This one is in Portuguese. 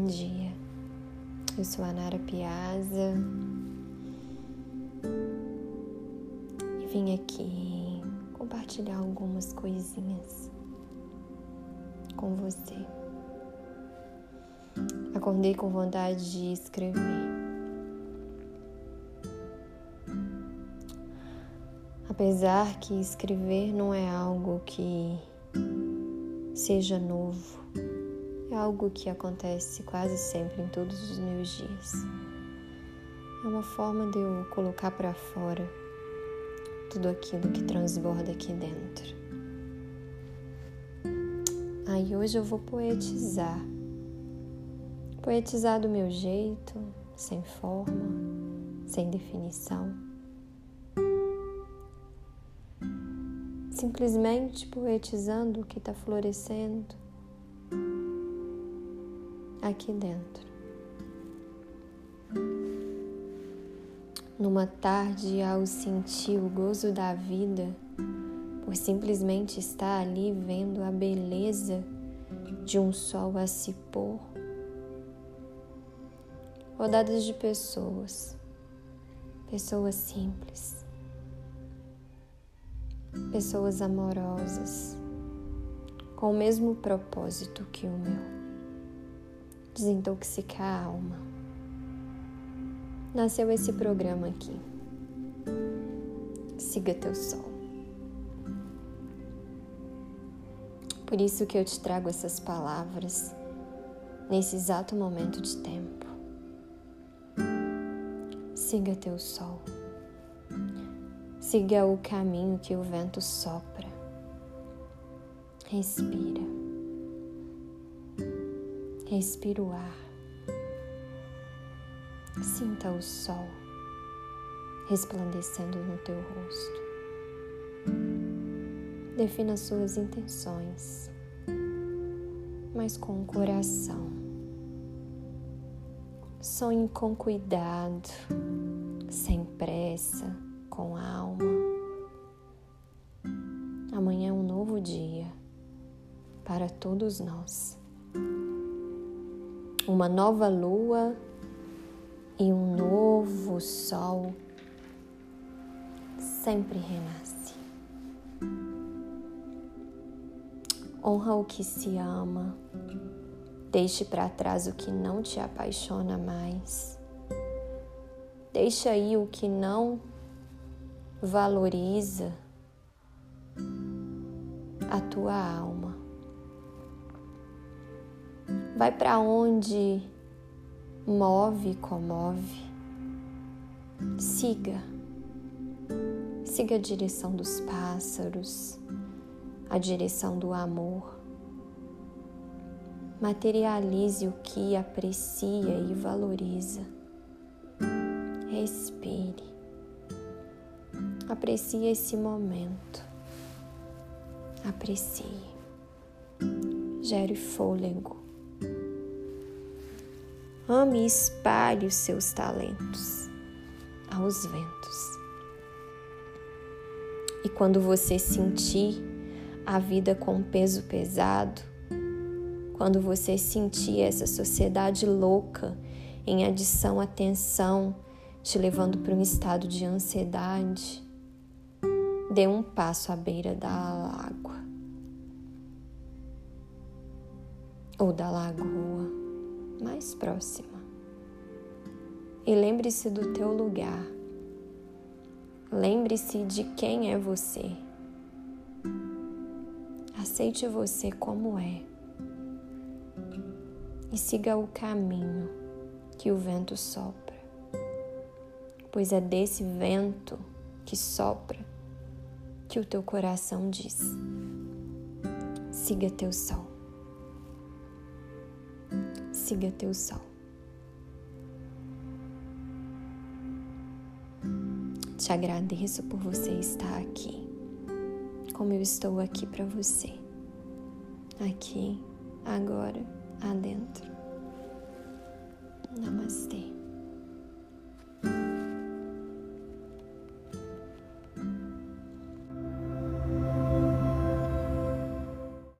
bom dia. Eu sou a Nara Piazza e vim aqui compartilhar algumas coisinhas com você. Acordei com vontade de escrever. Apesar que escrever não é algo que seja novo, é algo que acontece quase sempre em todos os meus dias. É uma forma de eu colocar para fora tudo aquilo que transborda aqui dentro. Aí hoje eu vou poetizar. Poetizar do meu jeito, sem forma, sem definição. Simplesmente poetizando o que está florescendo aqui dentro. Numa tarde, ao sentir o gozo da vida, por simplesmente estar ali vendo a beleza de um sol a se pôr, rodadas de pessoas, pessoas simples, pessoas amorosas, com o mesmo propósito que o meu desintoxicar a alma. Nasceu esse programa aqui. Siga teu sol. Por isso que eu te trago essas palavras nesse exato momento de tempo. Siga teu sol. Siga o caminho que o vento sopra. Respira. Respira o ar. Sinta o sol resplandecendo no teu rosto. Defina suas intenções, mas com o coração. Sonhe com cuidado, sem pressa, com alma. Amanhã é um novo dia para todos nós uma nova lua e um novo sol sempre renasce. Honra o que se ama, deixe para trás o que não te apaixona mais. Deixa aí o que não valoriza a tua alma. Vai para onde move, comove. Siga. Siga a direção dos pássaros, a direção do amor. Materialize o que aprecia e valoriza. Respire. Aprecie esse momento. Aprecie. Gere fôlego. Ame e espalhe os seus talentos aos ventos. E quando você sentir a vida com peso pesado, quando você sentir essa sociedade louca em adição à tensão, te levando para um estado de ansiedade, dê um passo à beira da água ou da lagoa mais próxima. E lembre-se do teu lugar. Lembre-se de quem é você. Aceite você como é. E siga o caminho que o vento sopra. Pois é desse vento que sopra que o teu coração diz: siga teu sol siga teu sol. Te agradeço por você estar aqui, como eu estou aqui para você, aqui, agora, adentro. Namastê.